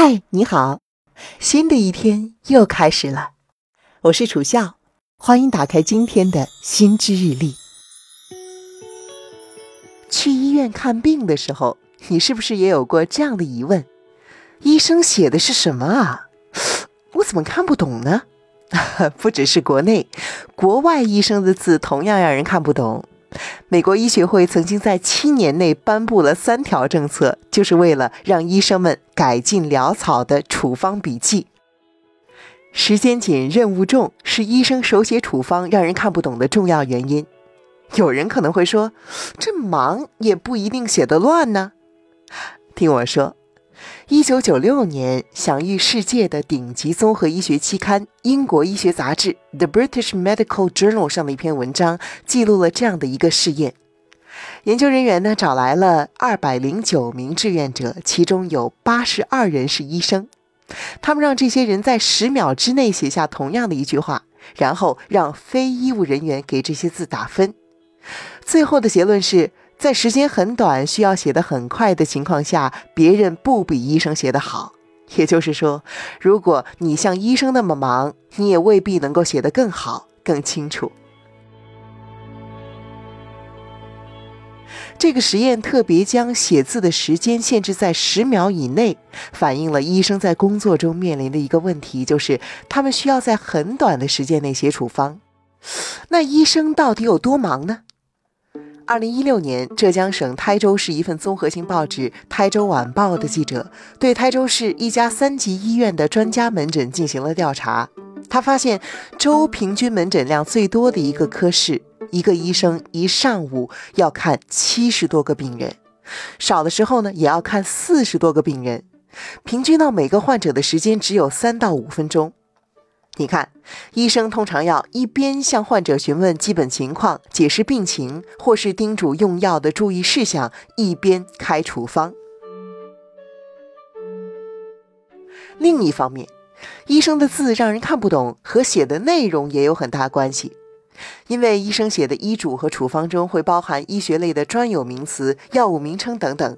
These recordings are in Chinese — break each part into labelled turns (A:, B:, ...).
A: 嗨，你好，新的一天又开始了。我是楚笑，欢迎打开今天的心知日历。去医院看病的时候，你是不是也有过这样的疑问？医生写的是什么啊？我怎么看不懂呢？不只是国内，国外医生的字同样让人看不懂。美国医学会曾经在七年内颁布了三条政策，就是为了让医生们改进潦草的处方笔记。时间紧，任务重，是医生手写处方让人看不懂的重要原因。有人可能会说，这忙也不一定写得乱呢。听我说。一九九六年，享誉世界的顶级综合医学期刊《英国医学杂志》The British Medical Journal 上的一篇文章，记录了这样的一个试验。研究人员呢，找来了二百零九名志愿者，其中有八十二人是医生。他们让这些人在十秒之内写下同样的一句话，然后让非医务人员给这些字打分。最后的结论是。在时间很短、需要写得很快的情况下，别人不比医生写得好。也就是说，如果你像医生那么忙，你也未必能够写得更好、更清楚。这个实验特别将写字的时间限制在十秒以内，反映了医生在工作中面临的一个问题，就是他们需要在很短的时间内写处方。那医生到底有多忙呢？二零一六年，浙江省台州市一份综合性报纸《台州晚报》的记者对台州市一家三级医院的专家门诊进行了调查。他发现，州平均门诊量最多的一个科室，一个医生一上午要看七十多个病人，少的时候呢也要看四十多个病人，平均到每个患者的时间只有三到五分钟。你看，医生通常要一边向患者询问基本情况、解释病情，或是叮嘱用药的注意事项，一边开处方。另一方面，医生的字让人看不懂，和写的内容也有很大关系。因为医生写的医嘱和处方中会包含医学类的专有名词、药物名称等等，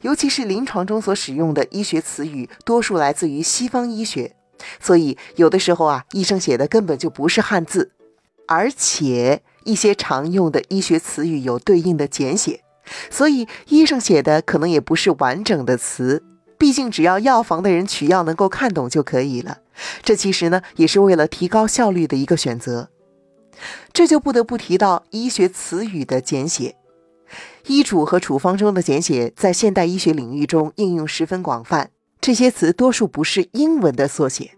A: 尤其是临床中所使用的医学词语，多数来自于西方医学。所以，有的时候啊，医生写的根本就不是汉字，而且一些常用的医学词语有对应的简写，所以医生写的可能也不是完整的词。毕竟，只要药房的人取药能够看懂就可以了。这其实呢，也是为了提高效率的一个选择。这就不得不提到医学词语的简写，医嘱和处方中的简写在现代医学领域中应用十分广泛。这些词多数不是英文的缩写，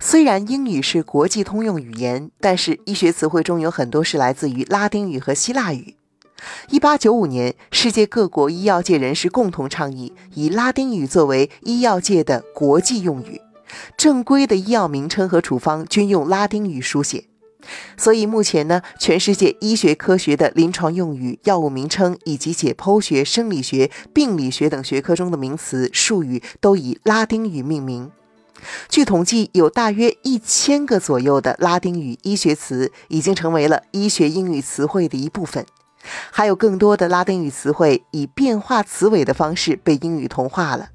A: 虽然英语是国际通用语言，但是医学词汇中有很多是来自于拉丁语和希腊语。一八九五年，世界各国医药界人士共同倡议，以拉丁语作为医药界的国际用语，正规的医药名称和处方均用拉丁语书写。所以目前呢，全世界医学科学的临床用语、药物名称以及解剖学、生理学、病理学等学科中的名词、术语都以拉丁语命名。据统计，有大约一千个左右的拉丁语医学词已经成为了医学英语词汇的一部分，还有更多的拉丁语词汇以变化词尾的方式被英语同化了。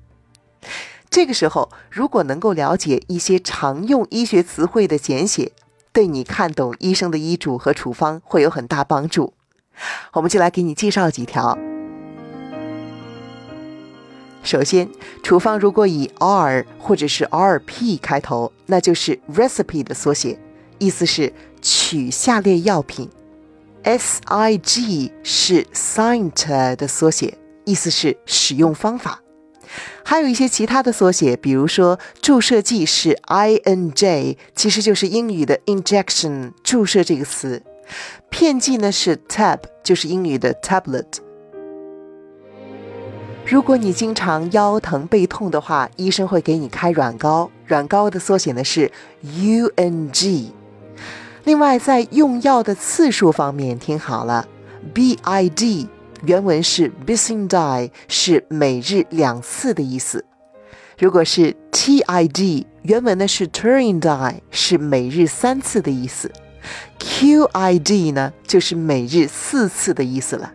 A: 这个时候，如果能够了解一些常用医学词汇的简写，对你看懂医生的医嘱和处方会有很大帮助，我们就来给你介绍几条。首先，处方如果以 R 或者是 RP 开头，那就是 recipe 的缩写，意思是取下列药品；SIG 是 Scient 的缩写，意思是使用方法。还有一些其他的缩写，比如说注射剂是 I N J，其实就是英语的 injection 注射这个词。片剂呢是 tab，就是英语的 tablet。如果你经常腰疼背痛的话，医生会给你开软膏，软膏的缩写呢是 U N G。另外，在用药的次数方面，听好了，B I D。原文是 bisin die，是每日两次的意思。如果是 tid，原文呢是 turning die，是每日三次的意思。qid 呢就是每日四次的意思了。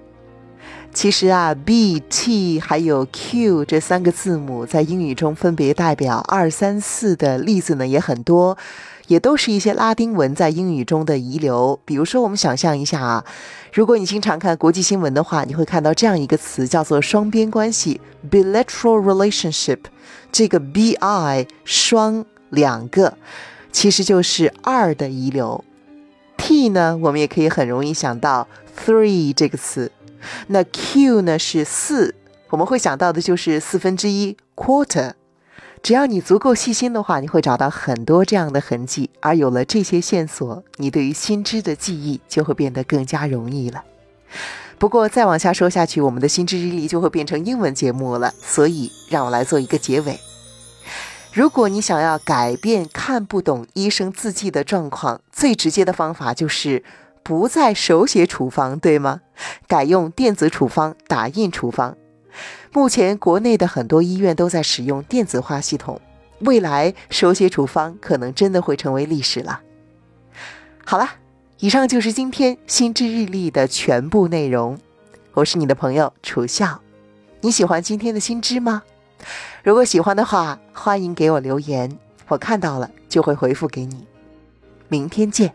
A: 其实啊，B、T 还有 Q 这三个字母在英语中分别代表二、三、四的例子呢也很多，也都是一些拉丁文在英语中的遗留。比如说，我们想象一下啊，如果你经常看国际新闻的话，你会看到这样一个词叫做双边关系 （bilateral relationship）。这个 bi 双两个，其实就是二的遗留。T 呢，我们也可以很容易想到 three 这个词。那 Q 呢是四，我们会想到的就是四分之一 quarter。只要你足够细心的话，你会找到很多这样的痕迹。而有了这些线索，你对于新知的记忆就会变得更加容易了。不过再往下说下去，我们的心知日历就会变成英文节目了。所以让我来做一个结尾。如果你想要改变看不懂医生字迹的状况，最直接的方法就是。不再手写处方，对吗？改用电子处方、打印处方。目前国内的很多医院都在使用电子化系统，未来手写处方可能真的会成为历史了。好了，以上就是今天心智日历的全部内容。我是你的朋友楚笑，你喜欢今天的新知吗？如果喜欢的话，欢迎给我留言，我看到了就会回复给你。明天见。